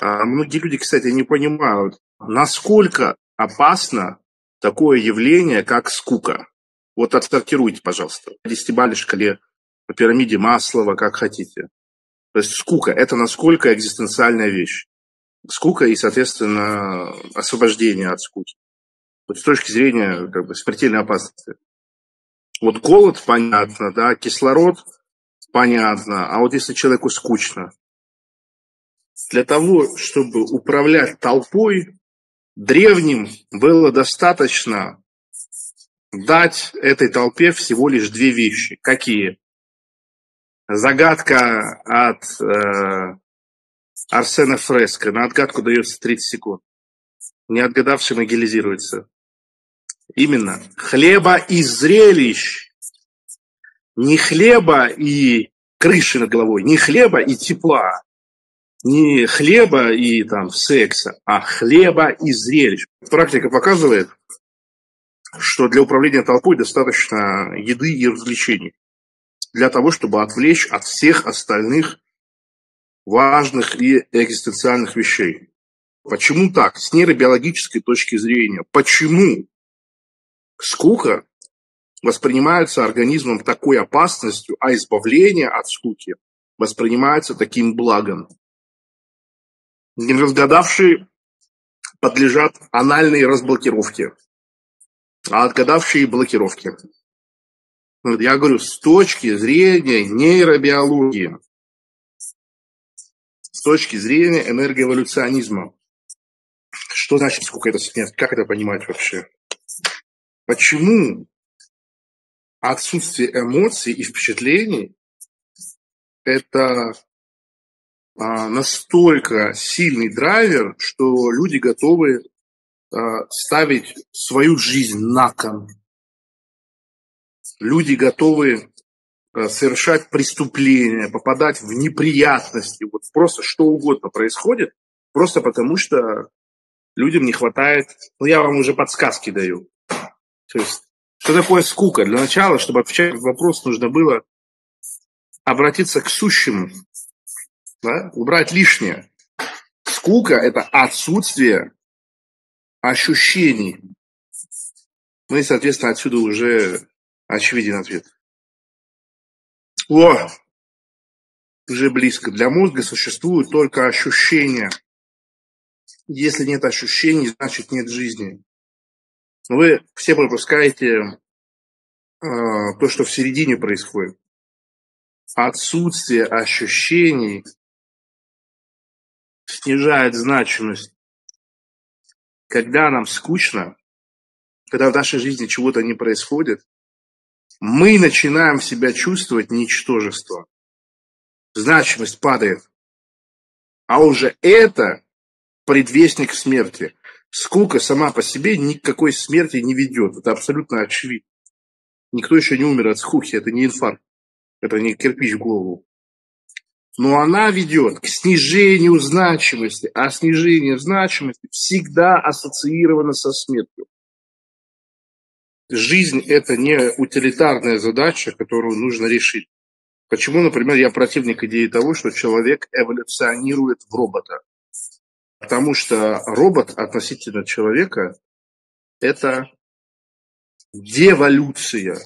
А многие люди, кстати, не понимают, насколько опасно такое явление, как скука. Вот отсортируйте, пожалуйста, по десятибалльной шкале, по пирамиде Маслова, как хотите. То есть скука – это насколько экзистенциальная вещь. Скука и, соответственно, освобождение от скуки. Вот с точки зрения как бы, смертельной опасности. Вот голод, понятно, да, кислород, понятно. А вот если человеку скучно, для того, чтобы управлять толпой, древним было достаточно дать этой толпе всего лишь две вещи. Какие? Загадка от э, Арсена Фреско. На отгадку дается 30 секунд. Не отгадавший могилизируется. Именно. Хлеба и зрелищ. Не хлеба и крыши над головой, не хлеба и тепла, не хлеба и там секса, а хлеба и зрелищ. Практика показывает, что для управления толпой достаточно еды и развлечений для того, чтобы отвлечь от всех остальных важных и экзистенциальных вещей. Почему так? С нейробиологической точки зрения. Почему скука воспринимается организмом такой опасностью, а избавление от скуки воспринимается таким благом? Неразгадавшие подлежат анальной разблокировке, а отгадавшие – блокировке. Я говорю, с точки зрения нейробиологии, с точки зрения энергоэволюционизма. Что значит сколько это смерть? Как это понимать вообще? Почему отсутствие эмоций и впечатлений – это настолько сильный драйвер, что люди готовы а, ставить свою жизнь на кон. Люди готовы а, совершать преступления, попадать в неприятности. Вот просто что угодно происходит, просто потому что людям не хватает. Ну, я вам уже подсказки даю. То есть, что такое скука? Для начала, чтобы отвечать на вопрос, нужно было обратиться к сущему, да? убрать лишнее. Скука – это отсутствие ощущений. Ну и, соответственно, отсюда уже очевиден ответ. О, уже близко. Для мозга существуют только ощущения. Если нет ощущений, значит нет жизни. Вы все пропускаете э, то, что в середине происходит. Отсутствие ощущений снижает значимость. Когда нам скучно, когда в нашей жизни чего-то не происходит, мы начинаем себя чувствовать ничтожество. Значимость падает. А уже это предвестник смерти. Скука сама по себе никакой смерти не ведет. Это абсолютно очевидно. Никто еще не умер от скуки, это не инфаркт. Это не кирпич в голову но она ведет к снижению значимости, а снижение значимости всегда ассоциировано со смертью. Жизнь – это не утилитарная задача, которую нужно решить. Почему, например, я противник идеи того, что человек эволюционирует в робота? Потому что робот относительно человека – это деволюция,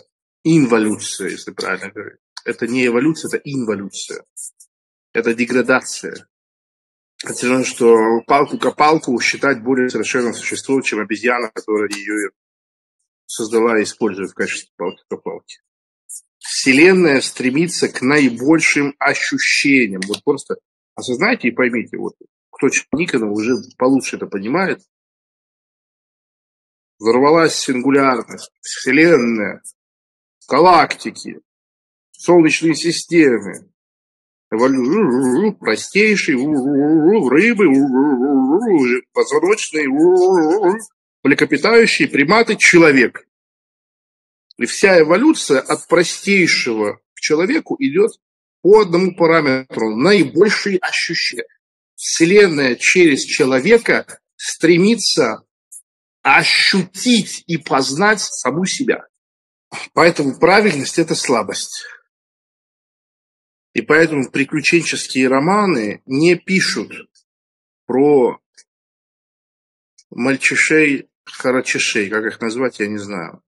инволюция, если правильно говорить. Это не эволюция, это инволюция это деградация. Это все что палку-копалку считать более совершенным существом, чем обезьяна, которая ее создала и использует в качестве палки-копалки. Вселенная стремится к наибольшим ощущениям. Вот просто осознайте и поймите, вот кто Никонов уже получше это понимает, взорвалась сингулярность, Вселенная, галактики, Солнечные системы, простейший, рыбы, позвоночные, млекопитающие, приматы, человек. И вся эволюция от простейшего к человеку идет по одному параметру. Наибольшие ощущения. Вселенная через человека стремится ощутить и познать саму себя. Поэтому правильность – это слабость. И поэтому приключенческие романы не пишут про мальчишей, харачишей, как их назвать, я не знаю.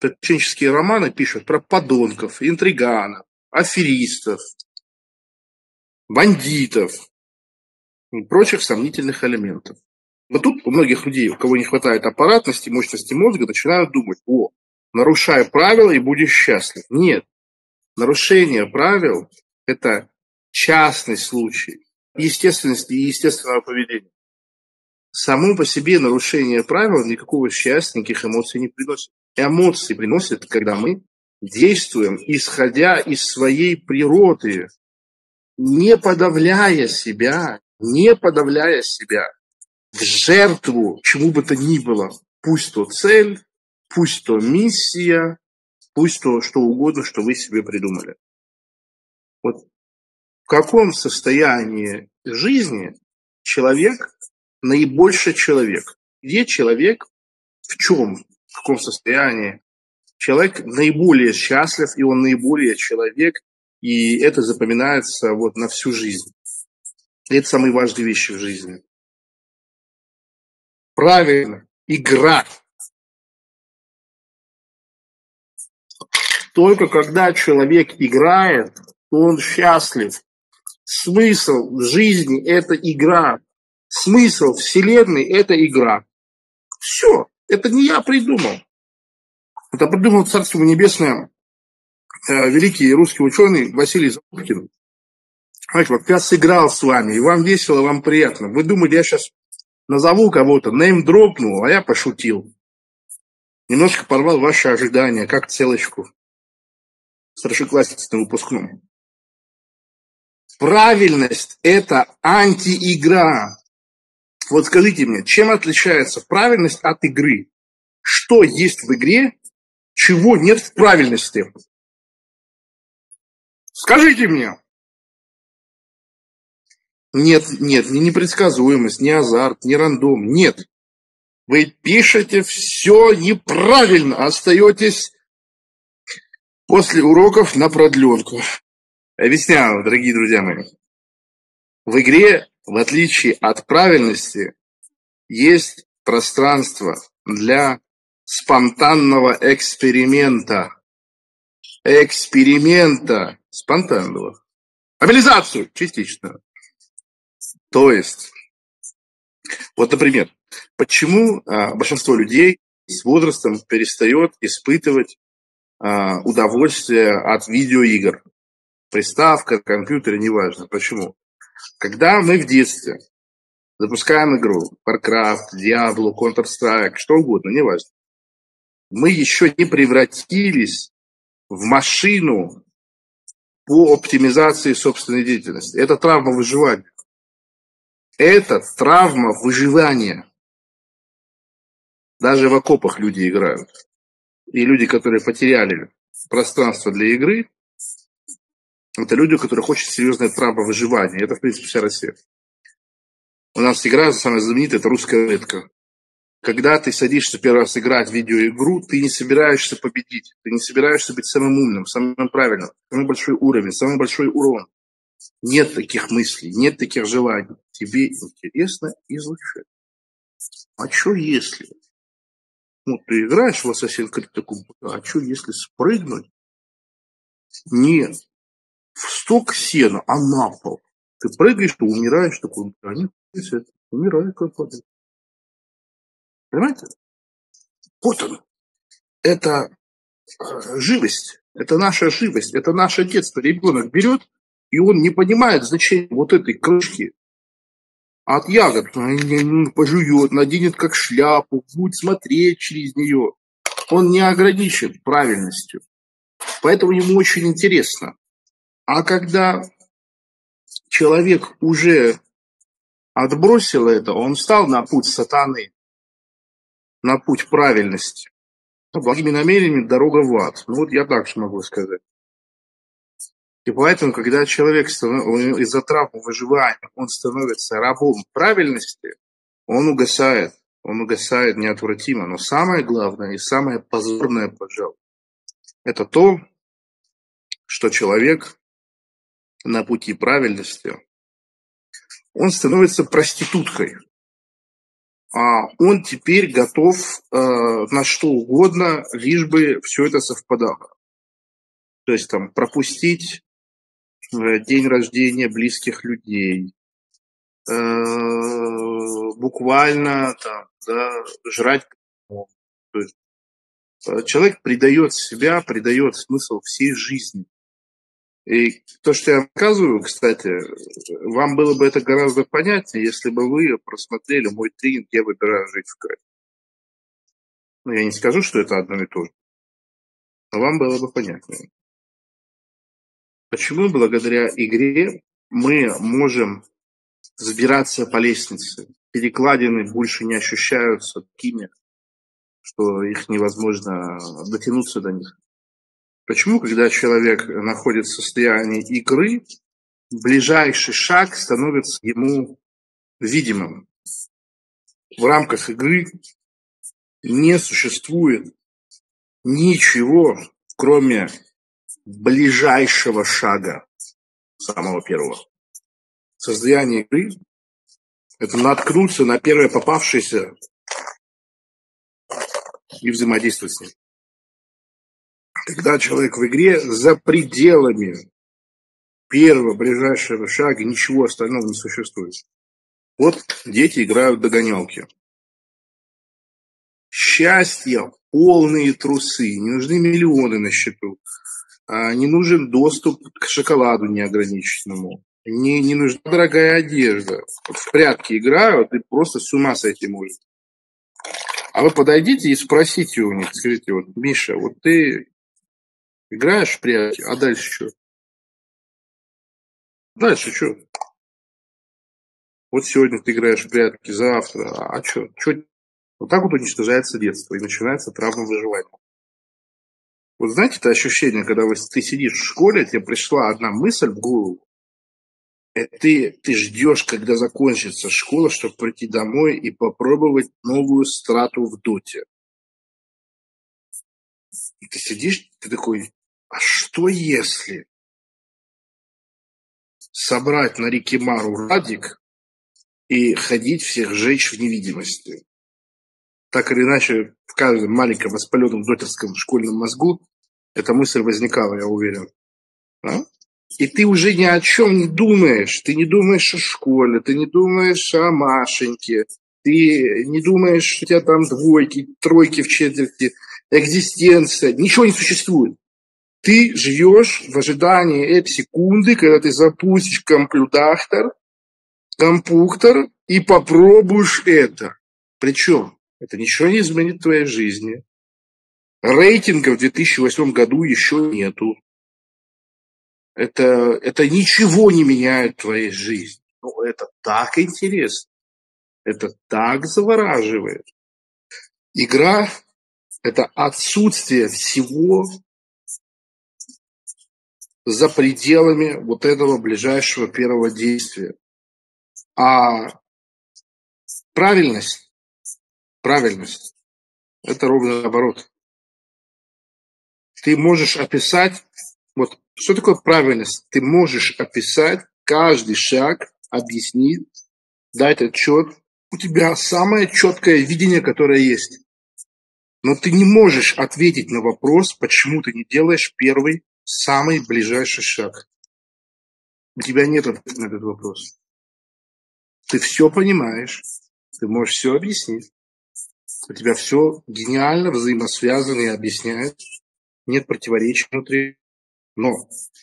Приключенческие романы пишут про подонков, интриганов, аферистов, бандитов и прочих сомнительных элементов. Вот тут у многих людей, у кого не хватает аппаратности, мощности мозга, начинают думать, о, нарушай правила и будешь счастлив. Нет. Нарушение правил – это частный случай естественности и естественного поведения. Само по себе нарушение правил никакого счастья, никаких эмоций не приносит. Эмоции приносят, когда мы действуем, исходя из своей природы, не подавляя себя, не подавляя себя в жертву чему бы то ни было, пусть то цель, пусть то миссия, пусть то что угодно, что вы себе придумали. Вот в каком состоянии жизни человек наибольше человек? Где человек, в чем, в каком состоянии человек наиболее счастлив, и он наиболее человек, и это запоминается вот на всю жизнь. Это самые важные вещи в жизни. Правильно, игра. Только когда человек играет, он счастлив. Смысл жизни – это игра. Смысл Вселенной – это игра. Все. Это не я придумал. Это придумал Царство Небесное э, великий русский ученый Василий Запуткин. Знаете, вот я сыграл с вами, и вам весело, вам приятно. Вы думали, я сейчас назову кого-то, нейм дропнул, а я пошутил. Немножко порвал ваши ожидания, как целочку. Старшеклассницы на выпускном. Правильность – это антиигра. Вот скажите мне, чем отличается правильность от игры? Что есть в игре, чего нет в правильности? Скажите мне. Нет, нет, не непредсказуемость, не азарт, не рандом, нет. Вы пишете все неправильно, остаетесь после уроков на продленку. Объясняю, дорогие друзья мои. В игре, в отличие от правильности, есть пространство для спонтанного эксперимента. Эксперимента спонтанного. Мобилизацию частично. То есть, вот, например, почему а, большинство людей с возрастом перестает испытывать удовольствие от видеоигр? Приставка, компьютер, неважно. Почему? Когда мы в детстве запускаем игру, Warcraft, Diablo, Counter-Strike, что угодно, неважно, мы еще не превратились в машину по оптимизации собственной деятельности. Это травма выживания. Это травма выживания. Даже в окопах люди играют. И люди, которые потеряли пространство для игры, это люди, у которых очень серьезная травма выживания. Это, в принципе, вся Россия. У нас игра самая знаменитая, это русская рулетка. Когда ты садишься первый раз играть в видеоигру, ты не собираешься победить. Ты не собираешься быть самым умным, самым правильным, самый большой уровень, самый большой урон. Нет таких мыслей, нет таких желаний. Тебе интересно изучать. А что если? Ну, ты играешь в Assassin's Creed, такой, а что если спрыгнуть? Нет. В сток сена, а на пол. Ты прыгаешь, ты умираешь, такой, они умирают как падают. Понимаете? Вот он. Это э, живость. Это наша живость. Это наше детство. Ребенок берет и он не понимает значения вот этой крышки от ягод. Пожует, наденет как шляпу, будет смотреть через нее. Он не ограничен правильностью. Поэтому ему очень интересно. А когда человек уже отбросил это, он встал на путь сатаны, на путь правильности. Благими намерениями дорога в ад. Ну вот я так же могу сказать. И поэтому, когда человек из-за травмы выживания, он становится рабом правильности, он угасает. Он угасает неотвратимо. Но самое главное и самое позорное, пожалуй, это то, что человек на пути правильности он становится проституткой. А он теперь готов э, на что угодно, лишь бы все это совпадало. То есть там пропустить день рождения близких людей, э, буквально там, да, жрать. Э, человек придает себя, придает смысл всей жизни. И то, что я рассказываю, кстати, вам было бы это гораздо понятнее, если бы вы просмотрели мой тренинг «Я выбираю жить в кайф». Ну, я не скажу, что это одно и то же, но вам было бы понятнее. Почему благодаря игре мы можем взбираться по лестнице? Перекладины больше не ощущаются такими, что их невозможно дотянуться до них. Почему, когда человек находится в состоянии игры, ближайший шаг становится ему видимым? В рамках игры не существует ничего, кроме ближайшего шага, самого первого. Состояние игры – это наткнуться на первое попавшееся и взаимодействовать с ним когда человек в игре за пределами первого ближайшего шага, ничего остального не существует. Вот дети играют в догонялки. Счастье, полные трусы, не нужны миллионы на счету, не нужен доступ к шоколаду неограниченному, не, не нужна дорогая одежда. В прятки играют и просто с ума сойти может. А вы подойдите и спросите у них, скажите, вот, Миша, вот ты Играешь в прятки, а дальше что? Дальше что? Вот сегодня ты играешь в прятки, завтра, а что? что? Вот так вот уничтожается детство и начинается травма выживания. Вот знаете это ощущение, когда вы, ты сидишь в школе, тебе пришла одна мысль в голову, и ты, ты ждешь, когда закончится школа, чтобы прийти домой и попробовать новую страту в доте. И ты сидишь, ты такой, а что если собрать на реке Мару радик и ходить всех жечь в невидимости? Так или иначе, в каждом маленьком воспаленном дотерском школьном мозгу эта мысль возникала, я уверен. А? И ты уже ни о чем не думаешь. Ты не думаешь о школе, ты не думаешь о Машеньке, ты не думаешь, что у тебя там двойки, тройки в четверти, экзистенция. Ничего не существует. Ты живешь в ожидании этой секунды, когда ты запустишь компьютер, компьютер и попробуешь это. Причем это ничего не изменит в твоей жизни. Рейтинга в 2008 году еще нету. Это, это ничего не меняет в твоей жизни. Но это так интересно. Это так завораживает. Игра – это отсутствие всего за пределами вот этого ближайшего первого действия. А правильность, правильность, это ровно наоборот. Ты можешь описать, вот что такое правильность? Ты можешь описать каждый шаг, объяснить, дать отчет. У тебя самое четкое видение, которое есть. Но ты не можешь ответить на вопрос, почему ты не делаешь первый самый ближайший шаг? У тебя нет ответа на этот вопрос. Ты все понимаешь, ты можешь все объяснить. У тебя все гениально взаимосвязано и объясняет. Нет противоречий внутри. Но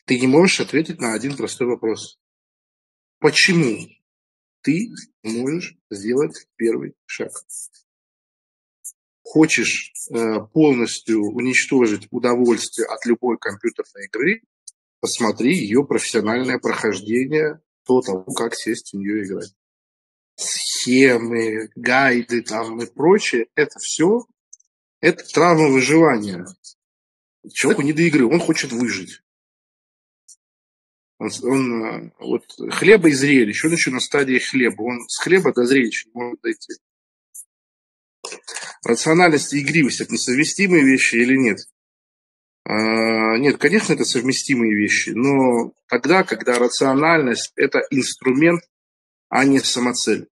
ты не можешь ответить на один простой вопрос. Почему ты можешь сделать первый шаг? хочешь э, полностью уничтожить удовольствие от любой компьютерной игры, посмотри ее профессиональное прохождение до того, как сесть в нее играть. Схемы, гайды там и прочее, это все, это травма выживания. Человеку не до игры, он хочет выжить. Он, он э, вот хлеба и зрелищ, он еще на стадии хлеба, он с хлеба до зрелища не может дойти. Рациональность и игривость – это несовместимые вещи или нет? А, нет, конечно, это совместимые вещи, но тогда, когда рациональность – это инструмент а не самоцель.